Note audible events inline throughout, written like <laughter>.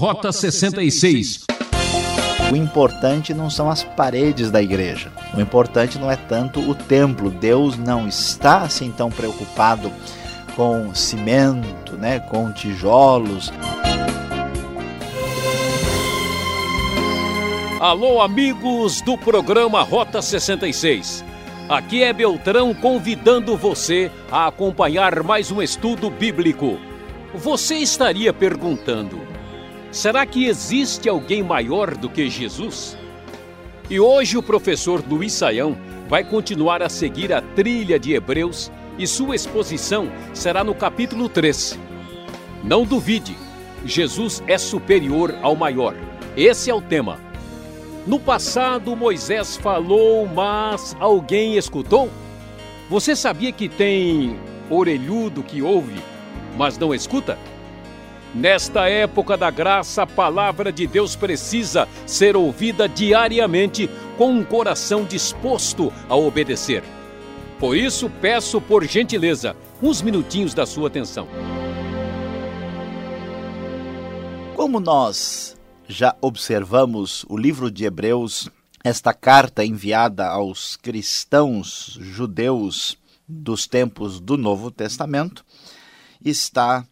Rota 66. O importante não são as paredes da igreja. O importante não é tanto o templo. Deus não está assim tão preocupado com cimento, né, com tijolos. Alô, amigos do programa Rota 66. Aqui é Beltrão convidando você a acompanhar mais um estudo bíblico. Você estaria perguntando: será que existe alguém maior do que Jesus? E hoje o professor Luiz Saião vai continuar a seguir a trilha de Hebreus e sua exposição será no capítulo 3. Não duvide, Jesus é superior ao maior. Esse é o tema. No passado, Moisés falou, mas alguém escutou? Você sabia que tem orelhudo que ouve, mas não escuta? Nesta época da graça, a palavra de Deus precisa ser ouvida diariamente com um coração disposto a obedecer. Por isso, peço por gentileza uns minutinhos da sua atenção. Como nós já observamos o livro de Hebreus, esta carta enviada aos cristãos judeus dos tempos do Novo Testamento, está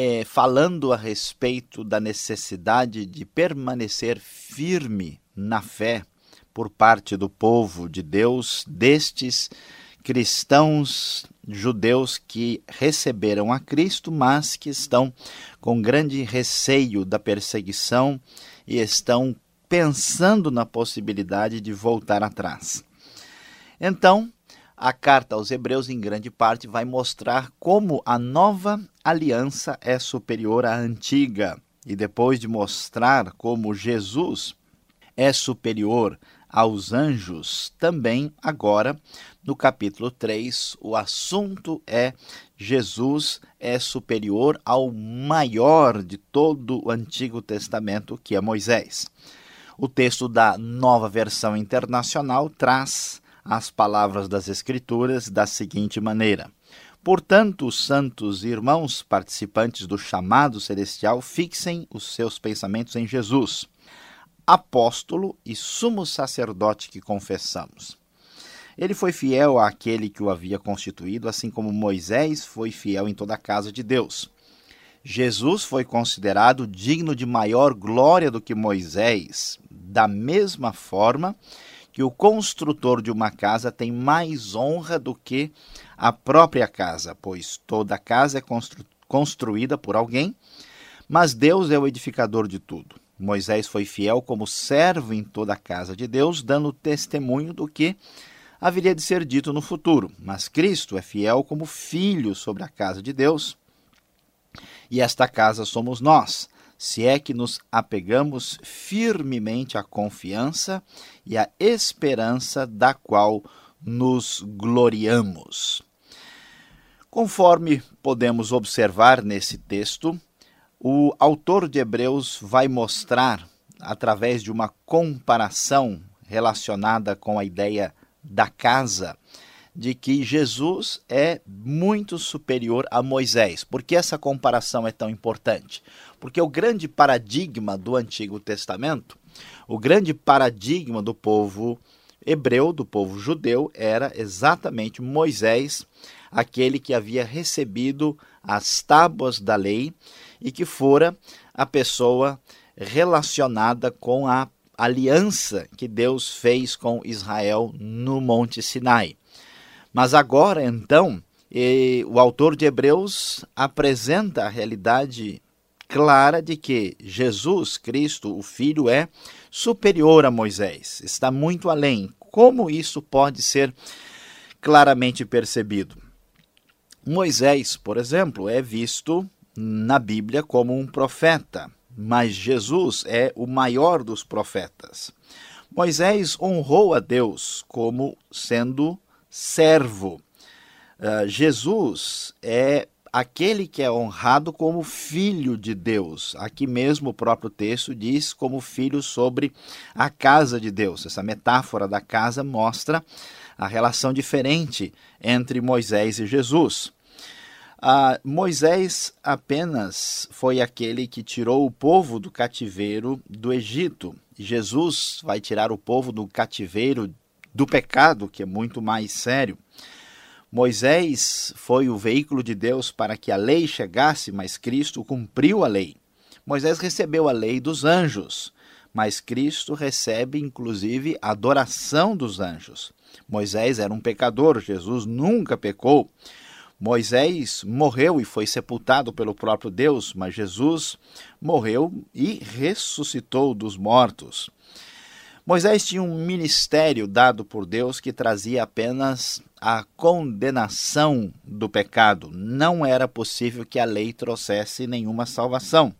é, falando a respeito da necessidade de permanecer firme na fé por parte do povo de Deus, destes cristãos judeus que receberam a Cristo, mas que estão com grande receio da perseguição e estão pensando na possibilidade de voltar atrás. Então, a carta aos Hebreus, em grande parte, vai mostrar como a nova aliança é superior à antiga. E depois de mostrar como Jesus é superior aos anjos, também agora no capítulo 3, o assunto é Jesus é superior ao maior de todo o Antigo Testamento, que é Moisés. O texto da Nova Versão Internacional traz as palavras das Escrituras da seguinte maneira: Portanto, os santos irmãos participantes do chamado celestial fixem os seus pensamentos em Jesus, apóstolo e sumo sacerdote que confessamos. Ele foi fiel àquele que o havia constituído, assim como Moisés foi fiel em toda a casa de Deus. Jesus foi considerado digno de maior glória do que Moisés, da mesma forma que o construtor de uma casa tem mais honra do que a própria casa, pois toda casa é constru construída por alguém, mas Deus é o edificador de tudo. Moisés foi fiel como servo em toda a casa de Deus, dando testemunho do que haveria de ser dito no futuro, mas Cristo é fiel como filho sobre a casa de Deus. E esta casa somos nós, se é que nos apegamos firmemente à confiança e à esperança da qual nos gloriamos. Conforme podemos observar nesse texto, o autor de Hebreus vai mostrar, através de uma comparação relacionada com a ideia da casa de que Jesus é muito superior a Moisés. Por que essa comparação é tão importante? Porque o grande paradigma do Antigo Testamento, o grande paradigma do povo hebreu, do povo judeu, era exatamente Moisés, aquele que havia recebido as tábuas da lei e que fora a pessoa relacionada com a aliança que Deus fez com Israel no Monte Sinai. Mas agora, então, o autor de Hebreus apresenta a realidade clara de que Jesus Cristo, o Filho, é superior a Moisés, está muito além. Como isso pode ser claramente percebido? Moisés, por exemplo, é visto na Bíblia como um profeta mas Jesus é o maior dos profetas. Moisés honrou a Deus como sendo servo. Uh, Jesus é aquele que é honrado como filho de Deus. Aqui mesmo o próprio texto diz como filho sobre a casa de Deus. Essa metáfora da casa mostra a relação diferente entre Moisés e Jesus. Ah, Moisés apenas foi aquele que tirou o povo do cativeiro do Egito. Jesus vai tirar o povo do cativeiro do pecado, que é muito mais sério. Moisés foi o veículo de Deus para que a lei chegasse, mas Cristo cumpriu a lei. Moisés recebeu a lei dos anjos, mas Cristo recebe inclusive a adoração dos anjos. Moisés era um pecador, Jesus nunca pecou. Moisés morreu e foi sepultado pelo próprio Deus, mas Jesus morreu e ressuscitou dos mortos. Moisés tinha um ministério dado por Deus que trazia apenas a condenação do pecado. Não era possível que a lei trouxesse nenhuma salvação.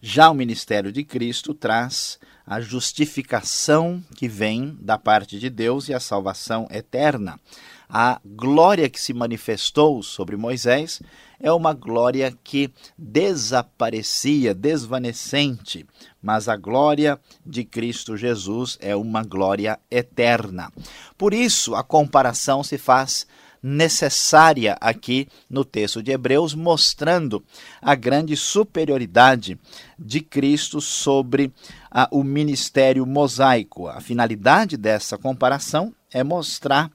Já o ministério de Cristo traz a justificação que vem da parte de Deus e a salvação eterna. A glória que se manifestou sobre Moisés é uma glória que desaparecia, desvanecente, mas a glória de Cristo Jesus é uma glória eterna. Por isso, a comparação se faz necessária aqui no texto de Hebreus, mostrando a grande superioridade de Cristo sobre a, o ministério mosaico. A finalidade dessa comparação é mostrar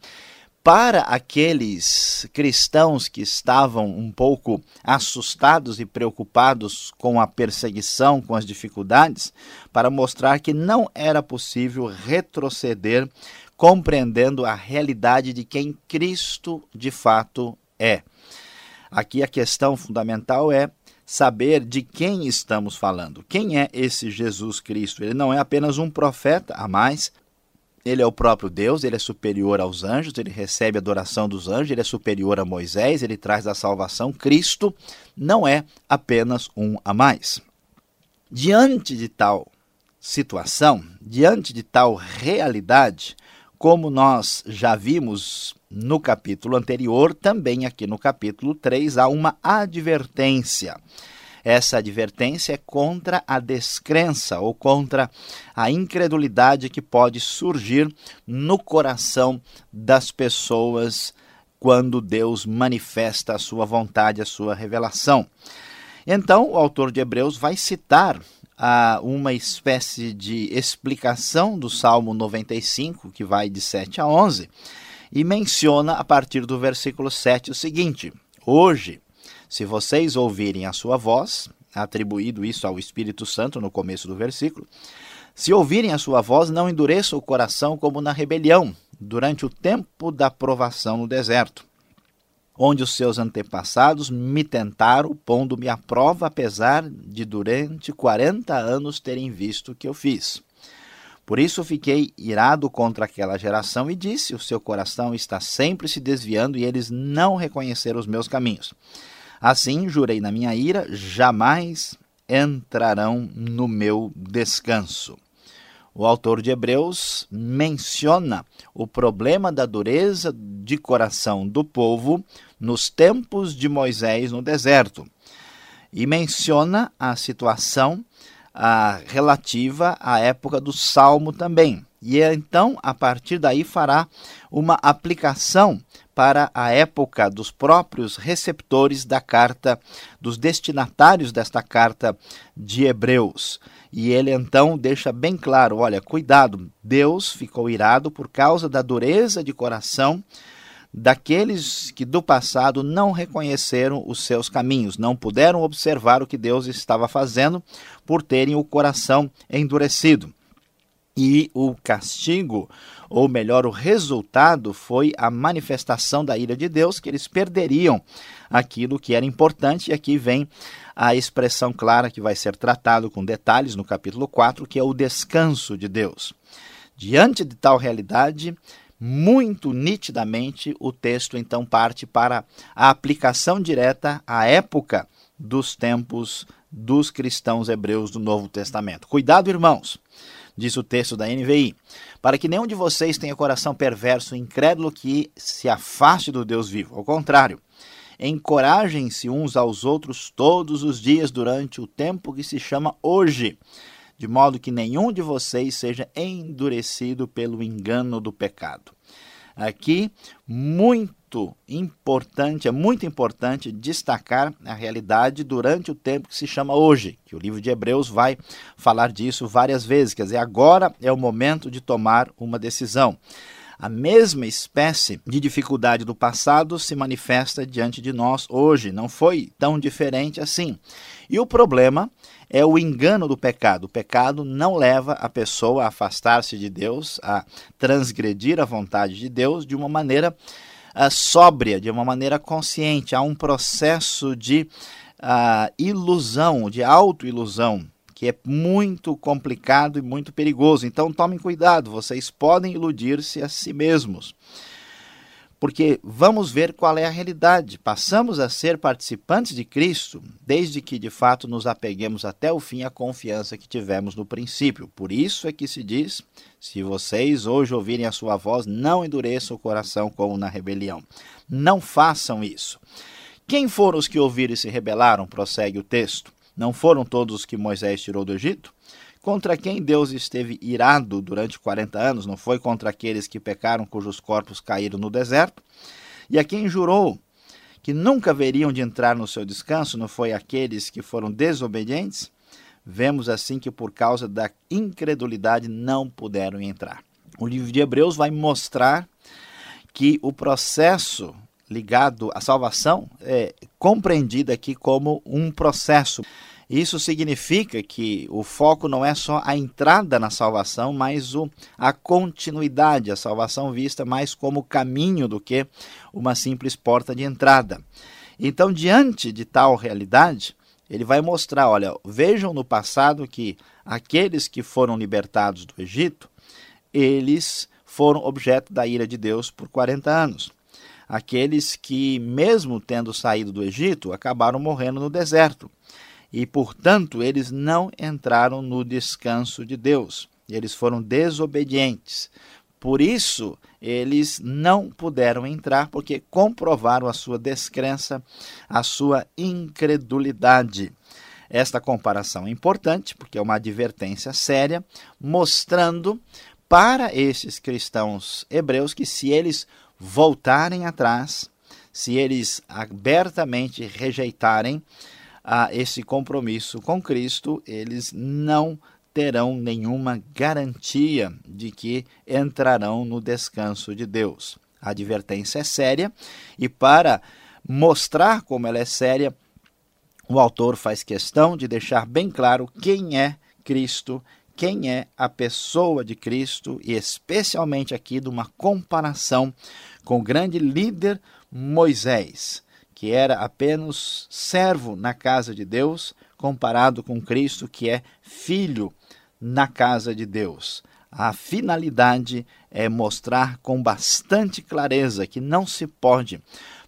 para aqueles cristãos que estavam um pouco assustados e preocupados com a perseguição, com as dificuldades, para mostrar que não era possível retroceder compreendendo a realidade de quem Cristo de fato é. Aqui a questão fundamental é saber de quem estamos falando. Quem é esse Jesus Cristo? Ele não é apenas um profeta a mais, ele é o próprio Deus, ele é superior aos anjos, ele recebe a adoração dos anjos, ele é superior a Moisés, ele traz a salvação. Cristo não é apenas um a mais. Diante de tal situação, diante de tal realidade, como nós já vimos no capítulo anterior, também aqui no capítulo 3 há uma advertência. Essa advertência é contra a descrença ou contra a incredulidade que pode surgir no coração das pessoas quando Deus manifesta a sua vontade, a sua revelação. Então, o autor de Hebreus vai citar a uma espécie de explicação do Salmo 95, que vai de 7 a 11, e menciona a partir do versículo 7 o seguinte: Hoje, se vocês ouvirem a sua voz, atribuído isso ao Espírito Santo no começo do versículo, se ouvirem a sua voz, não endureçam o coração como na rebelião, durante o tempo da provação no deserto onde os seus antepassados me tentaram, pondo-me à prova, apesar de durante quarenta anos terem visto o que eu fiz. Por isso fiquei irado contra aquela geração e disse: O seu coração está sempre se desviando e eles não reconheceram os meus caminhos. Assim jurei na minha ira: jamais entrarão no meu descanso. O autor de Hebreus menciona o problema da dureza de coração do povo nos tempos de Moisés no deserto e menciona a situação a, relativa à época do Salmo também. E então, a partir daí, fará uma aplicação para a época dos próprios receptores da carta, dos destinatários desta carta de Hebreus. E ele então deixa bem claro: olha, cuidado, Deus ficou irado por causa da dureza de coração daqueles que do passado não reconheceram os seus caminhos, não puderam observar o que Deus estava fazendo por terem o coração endurecido. E o castigo, ou melhor, o resultado foi a manifestação da ira de Deus, que eles perderiam aquilo que era importante, e aqui vem a expressão clara que vai ser tratado com detalhes no capítulo 4, que é o descanso de Deus. Diante de tal realidade, muito nitidamente, o texto então parte para a aplicação direta à época dos tempos dos cristãos hebreus do Novo Testamento. Cuidado, irmãos, diz o texto da NVI, para que nenhum de vocês tenha coração perverso e incrédulo que se afaste do Deus vivo. Ao contrário, encorajem-se uns aos outros todos os dias durante o tempo que se chama hoje de modo que nenhum de vocês seja endurecido pelo engano do pecado. Aqui, muito muito importante, é muito importante destacar a realidade durante o tempo que se chama hoje, que o livro de Hebreus vai falar disso várias vezes, quer dizer, agora é o momento de tomar uma decisão. A mesma espécie de dificuldade do passado se manifesta diante de nós hoje, não foi tão diferente assim. E o problema é o engano do pecado. O pecado não leva a pessoa a afastar-se de Deus, a transgredir a vontade de Deus de uma maneira uh, sóbria, de uma maneira consciente. Há um processo de uh, ilusão, de autoilusão, que é muito complicado e muito perigoso. Então tomem cuidado, vocês podem iludir-se a si mesmos porque vamos ver qual é a realidade. Passamos a ser participantes de Cristo desde que de fato nos apeguemos até o fim à confiança que tivemos no princípio. Por isso é que se diz: se vocês hoje ouvirem a sua voz, não endureçam o coração como na rebelião. Não façam isso. Quem foram os que ouviram e se rebelaram? Prossegue o texto. Não foram todos os que Moisés tirou do Egito? Contra quem Deus esteve irado durante 40 anos não foi contra aqueles que pecaram, cujos corpos caíram no deserto, e a quem jurou que nunca veriam de entrar no seu descanso não foi aqueles que foram desobedientes? Vemos assim que por causa da incredulidade não puderam entrar. O livro de Hebreus vai mostrar que o processo ligado à salvação é compreendido aqui como um processo. Isso significa que o foco não é só a entrada na salvação, mas o, a continuidade, a salvação vista mais como caminho do que uma simples porta de entrada. Então, diante de tal realidade, ele vai mostrar: olha, vejam no passado que aqueles que foram libertados do Egito, eles foram objeto da ira de Deus por 40 anos. Aqueles que, mesmo tendo saído do Egito, acabaram morrendo no deserto e, portanto, eles não entraram no descanso de Deus. Eles foram desobedientes. Por isso, eles não puderam entrar, porque comprovaram a sua descrença, a sua incredulidade. Esta comparação é importante, porque é uma advertência séria, mostrando para esses cristãos hebreus que, se eles voltarem atrás, se eles abertamente rejeitarem a esse compromisso com Cristo, eles não terão nenhuma garantia de que entrarão no descanso de Deus. A advertência é séria e para mostrar como ela é séria, o autor faz questão de deixar bem claro quem é Cristo, quem é a pessoa de Cristo e especialmente aqui de uma comparação com o grande líder Moisés que era apenas servo na casa de Deus, comparado com Cristo, que é filho na casa de Deus. A finalidade é mostrar com bastante clareza que não se pode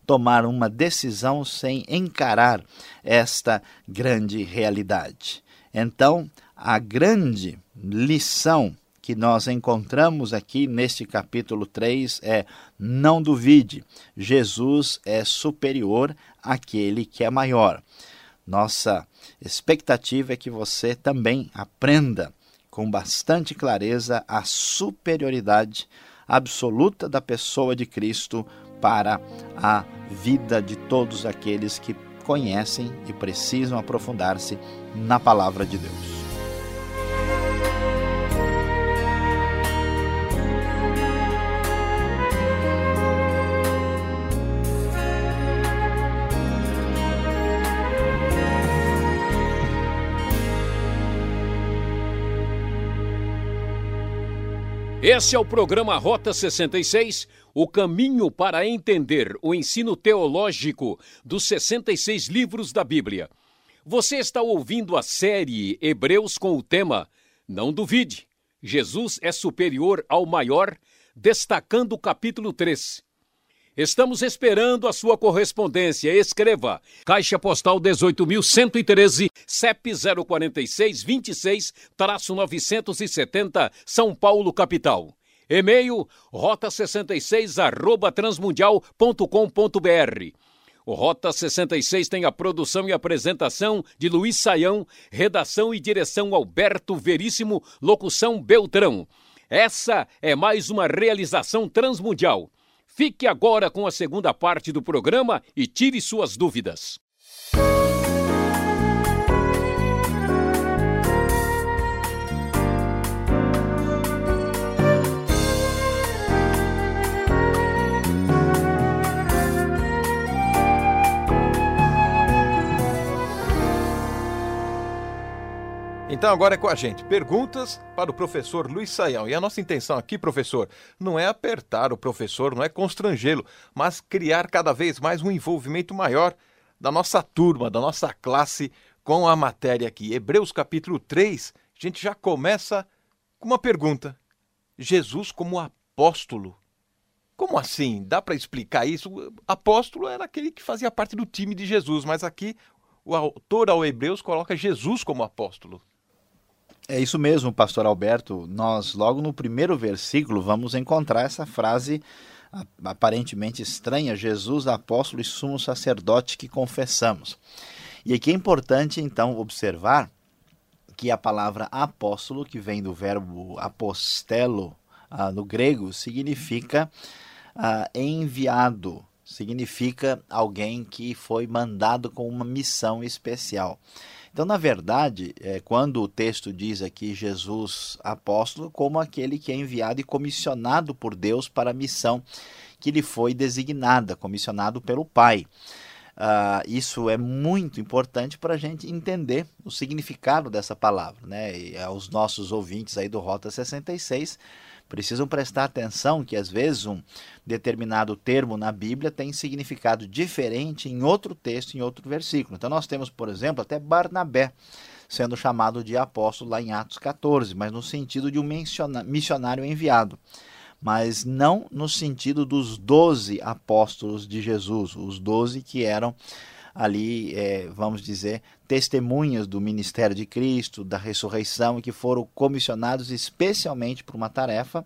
tomar uma decisão sem encarar esta grande realidade. Então, a grande lição que nós encontramos aqui neste capítulo 3 é: não duvide, Jesus é superior àquele que é maior. Nossa expectativa é que você também aprenda com bastante clareza a superioridade absoluta da pessoa de Cristo para a vida de todos aqueles que conhecem e precisam aprofundar-se na palavra de Deus. Esse é o programa Rota 66, o caminho para entender o ensino teológico dos 66 livros da Bíblia. Você está ouvindo a série Hebreus com o tema Não duvide, Jesus é superior ao maior, destacando o capítulo 3. Estamos esperando a sua correspondência. Escreva: Caixa Postal 18.113, CEP 046 26-970, São Paulo, capital. E-mail rota66 arroba transmundial.com.br. O Rota 66 tem a produção e apresentação de Luiz Saião, redação e direção Alberto Veríssimo, locução Beltrão. Essa é mais uma realização transmundial. Fique agora com a segunda parte do programa e tire suas dúvidas. Então agora é com a gente. Perguntas para o professor Luiz Saião. E a nossa intenção aqui, professor, não é apertar o professor, não é constrangê-lo, mas criar cada vez mais um envolvimento maior da nossa turma, da nossa classe com a matéria aqui. Hebreus capítulo 3, a gente já começa com uma pergunta. Jesus como apóstolo. Como assim? Dá para explicar isso? Apóstolo era aquele que fazia parte do time de Jesus, mas aqui o autor ao Hebreus coloca Jesus como apóstolo. É isso mesmo, pastor Alberto. Nós, logo no primeiro versículo, vamos encontrar essa frase aparentemente estranha: Jesus, apóstolo e sumo sacerdote que confessamos. E aqui é importante, então, observar que a palavra apóstolo, que vem do verbo apostelo ah, no grego, significa ah, enviado, significa alguém que foi mandado com uma missão especial. Então, na verdade, é, quando o texto diz aqui Jesus apóstolo, como aquele que é enviado e comissionado por Deus para a missão que lhe foi designada, comissionado pelo Pai. Uh, isso é muito importante para a gente entender o significado dessa palavra. Né? E aos nossos ouvintes aí do Rota 66, precisam prestar atenção que às vezes um determinado termo na Bíblia tem significado diferente em outro texto, em outro versículo. Então nós temos, por exemplo, até Barnabé sendo chamado de apóstolo lá em Atos 14, mas no sentido de um missionário enviado mas não no sentido dos doze apóstolos de Jesus, os doze que eram ali, é, vamos dizer, testemunhas do ministério de Cristo, da ressurreição, e que foram comissionados especialmente para uma tarefa,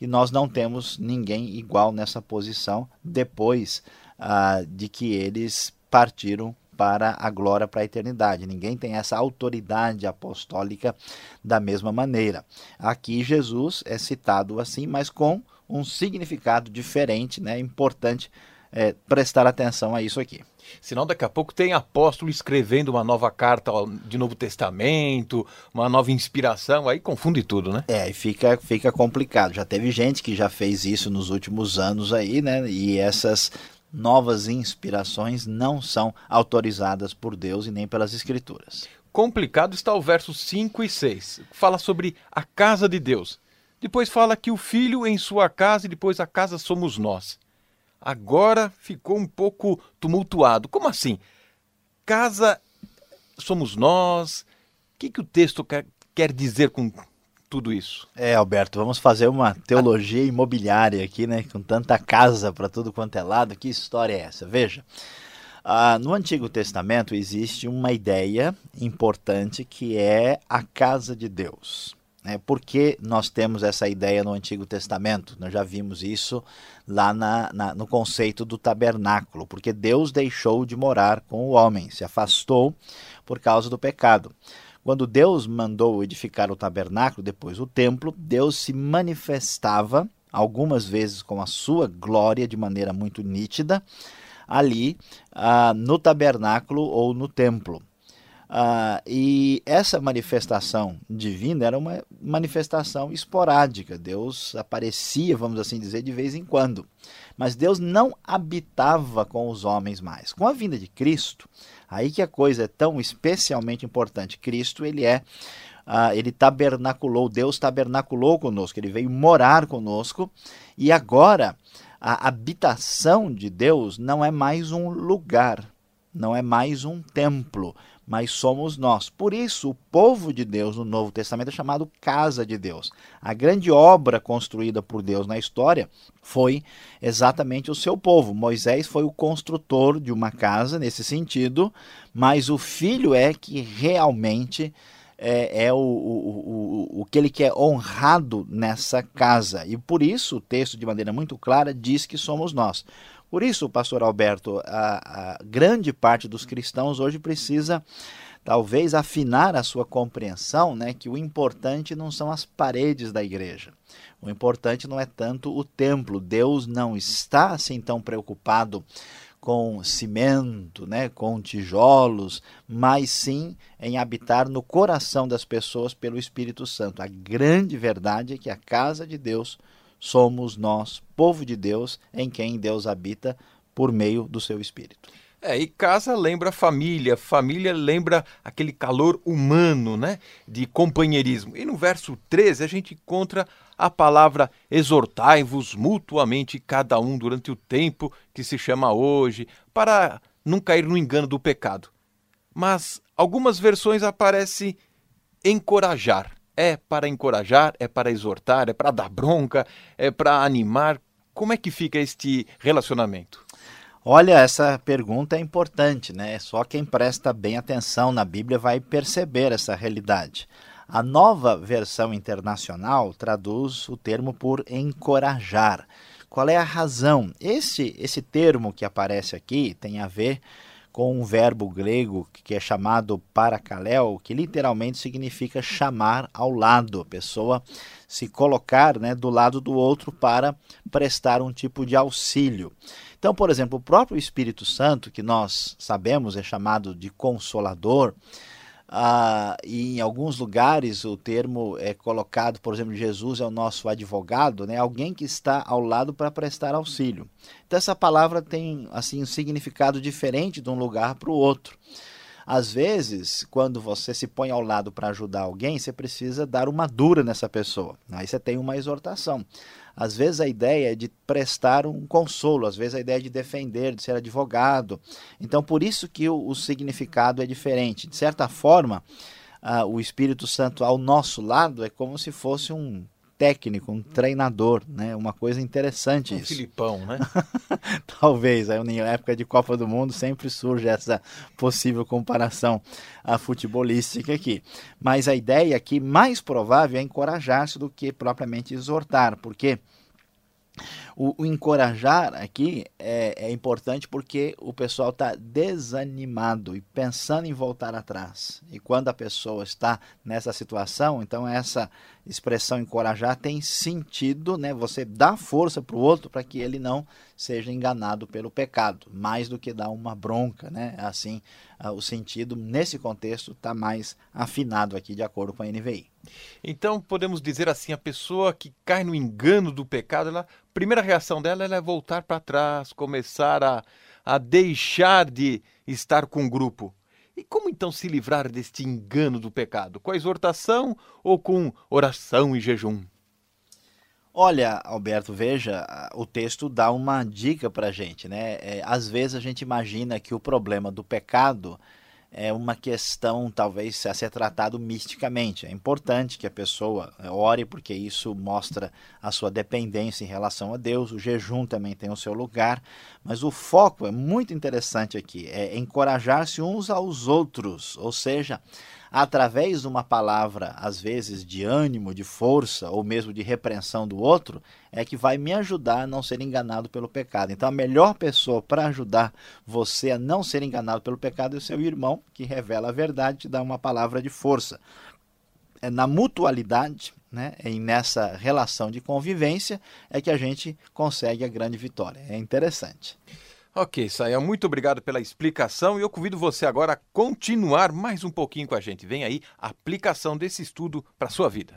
e nós não temos ninguém igual nessa posição depois ah, de que eles partiram para a glória, para a eternidade. Ninguém tem essa autoridade apostólica da mesma maneira. Aqui Jesus é citado assim, mas com um significado diferente, né? Importante é, prestar atenção a isso aqui. Senão daqui a pouco tem apóstolo escrevendo uma nova carta de Novo Testamento, uma nova inspiração, aí confunde tudo, né? É, e fica, fica complicado. Já teve gente que já fez isso nos últimos anos aí, né? E essas novas inspirações não são autorizadas por Deus e nem pelas Escrituras. Complicado está o verso 5 e 6. Fala sobre a casa de Deus. Depois fala que o filho em sua casa e depois a casa somos nós agora ficou um pouco tumultuado. Como assim? Casa somos nós? O que, que o texto quer, quer dizer com tudo isso? É, Alberto, vamos fazer uma teologia <laughs> imobiliária aqui, né? Com tanta casa para tudo quanto é lado. Que história é essa? Veja. Ah, no Antigo Testamento existe uma ideia importante que é a casa de Deus. Né? Por que nós temos essa ideia no Antigo Testamento? Nós já vimos isso lá na, na, no conceito do tabernáculo, porque Deus deixou de morar com o homem, se afastou por causa do pecado. Quando Deus mandou edificar o tabernáculo, depois o templo, Deus se manifestava algumas vezes com a sua glória de maneira muito nítida ali ah, no tabernáculo ou no templo. Ah, e essa manifestação divina era uma manifestação esporádica. Deus aparecia, vamos assim dizer, de vez em quando. Mas Deus não habitava com os homens mais. Com a vinda de Cristo, aí que a coisa é tão especialmente importante. Cristo, ele é ah, ele tabernaculou, Deus tabernaculou conosco, ele veio morar conosco e agora a habitação de Deus não é mais um lugar, não é mais um templo, mas somos nós. Por isso, o povo de Deus no Novo Testamento é chamado casa de Deus. A grande obra construída por Deus na história foi exatamente o seu povo. Moisés foi o construtor de uma casa nesse sentido, mas o filho é que realmente é, é o, o, o, o que ele quer honrado nessa casa. E por isso o texto, de maneira muito clara, diz que somos nós. Por isso, pastor Alberto, a, a grande parte dos cristãos hoje precisa talvez afinar a sua compreensão, né, que o importante não são as paredes da igreja. O importante não é tanto o templo. Deus não está assim tão preocupado com cimento, né, com tijolos, mas sim em habitar no coração das pessoas pelo Espírito Santo. A grande verdade é que a casa de Deus somos nós, povo de Deus, em quem Deus habita por meio do seu Espírito. É, e casa lembra família, família lembra aquele calor humano, né? De companheirismo. E no verso 13 a gente encontra a palavra exortai-vos mutuamente cada um durante o tempo que se chama hoje, para não cair no engano do pecado. Mas algumas versões aparece encorajar. É para encorajar, é para exortar, é para dar bronca, é para animar. Como é que fica este relacionamento? Olha, essa pergunta é importante, né? Só quem presta bem atenção na Bíblia vai perceber essa realidade. A nova versão internacional traduz o termo por encorajar. Qual é a razão? Esse, esse termo que aparece aqui tem a ver com um verbo grego que é chamado paracaléu, que literalmente significa chamar ao lado, a pessoa se colocar né, do lado do outro para prestar um tipo de auxílio. Então, por exemplo, o próprio Espírito Santo, que nós sabemos é chamado de consolador, ah, e em alguns lugares o termo é colocado, por exemplo, Jesus é o nosso advogado, né? alguém que está ao lado para prestar auxílio. Então essa palavra tem assim um significado diferente de um lugar para o outro. Às vezes, quando você se põe ao lado para ajudar alguém, você precisa dar uma dura nessa pessoa. Aí você tem uma exortação. Às vezes a ideia é de prestar um consolo, às vezes a ideia é de defender, de ser advogado. Então, por isso que o, o significado é diferente. De certa forma, uh, o Espírito Santo ao nosso lado é como se fosse um técnico, um treinador, né? Uma coisa interessante um isso. Filipão, né? <laughs> Talvez, aí na época de Copa do Mundo sempre surge essa possível comparação a futebolística aqui. Mas a ideia aqui mais provável é encorajar-se do que propriamente exortar, porque o, o, encorajar aqui é, é, importante porque o pessoal está desanimado e pensando em voltar atrás. E quando a pessoa está nessa situação, então essa expressão encorajar tem sentido, né? Você dá força para o outro para que ele não seja enganado pelo pecado, mais do que dar uma bronca, né? Assim, uh, o sentido nesse contexto está mais afinado aqui de acordo com a NVI. Então podemos dizer assim, a pessoa que cai no engano do pecado, ela, primeira reação dela é voltar para trás, começar a, a deixar de estar com o grupo. E como então se livrar deste engano do pecado? Com a exortação ou com oração e jejum? Olha, Alberto, veja, o texto dá uma dica para gente, né? É, às vezes a gente imagina que o problema do pecado é uma questão talvez a ser tratado misticamente. É importante que a pessoa é, ore porque isso mostra a sua dependência em relação a Deus. O jejum também tem o seu lugar, mas o foco é muito interessante aqui, é encorajar-se uns aos outros, ou seja, através de uma palavra, às vezes de ânimo, de força ou mesmo de repreensão do outro, é que vai me ajudar a não ser enganado pelo pecado. Então, a melhor pessoa para ajudar você a não ser enganado pelo pecado é o seu irmão, que revela a verdade, te dá uma palavra de força. É na mutualidade, né, e nessa relação de convivência, é que a gente consegue a grande vitória. É interessante. Ok, Saia, muito obrigado pela explicação e eu convido você agora a continuar mais um pouquinho com a gente. Vem aí a aplicação desse estudo para a sua vida.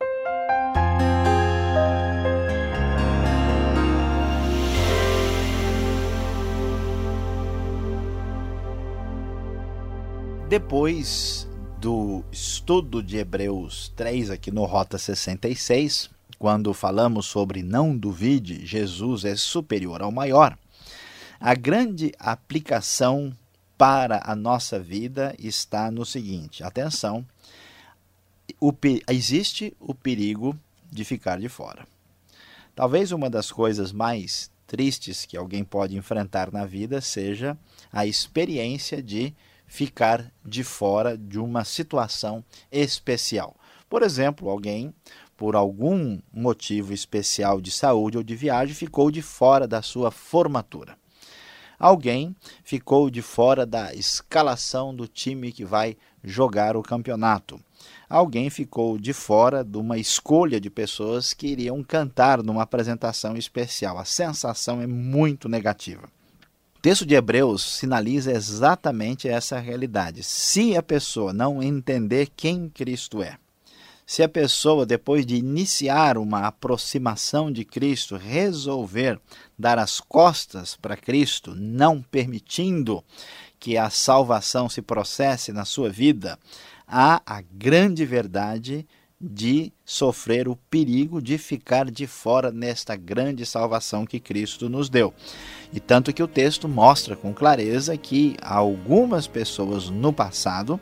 Depois do estudo de Hebreus 3 aqui no Rota 66, quando falamos sobre não duvide, Jesus é superior ao maior a grande aplicação para a nossa vida está no seguinte: atenção, o, existe o perigo de ficar de fora. Talvez uma das coisas mais tristes que alguém pode enfrentar na vida seja a experiência de ficar de fora de uma situação especial. Por exemplo, alguém, por algum motivo especial de saúde ou de viagem, ficou de fora da sua formatura alguém ficou de fora da escalação do time que vai jogar o campeonato. Alguém ficou de fora de uma escolha de pessoas que iriam cantar numa apresentação especial. A sensação é muito negativa. Texto de Hebreus sinaliza exatamente essa realidade. Se a pessoa não entender quem Cristo é, se a pessoa, depois de iniciar uma aproximação de Cristo, resolver dar as costas para Cristo, não permitindo que a salvação se processe na sua vida, há a grande verdade de sofrer o perigo de ficar de fora nesta grande salvação que Cristo nos deu. E tanto que o texto mostra com clareza que algumas pessoas no passado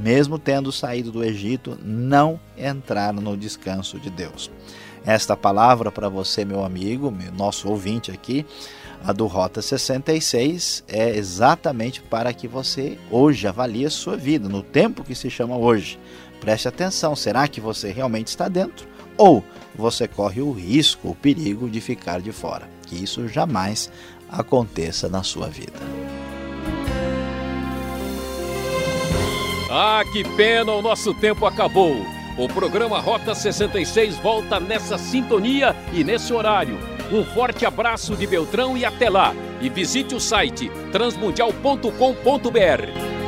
mesmo tendo saído do Egito, não entraram no descanso de Deus. Esta palavra para você, meu amigo, nosso ouvinte aqui, a do Rota 66, é exatamente para que você hoje avalie a sua vida, no tempo que se chama hoje. Preste atenção, será que você realmente está dentro? Ou você corre o risco, o perigo de ficar de fora? Que isso jamais aconteça na sua vida. Ah, que pena, o nosso tempo acabou. O programa Rota 66 volta nessa sintonia e nesse horário. Um forte abraço de Beltrão e até lá. E visite o site transmundial.com.br.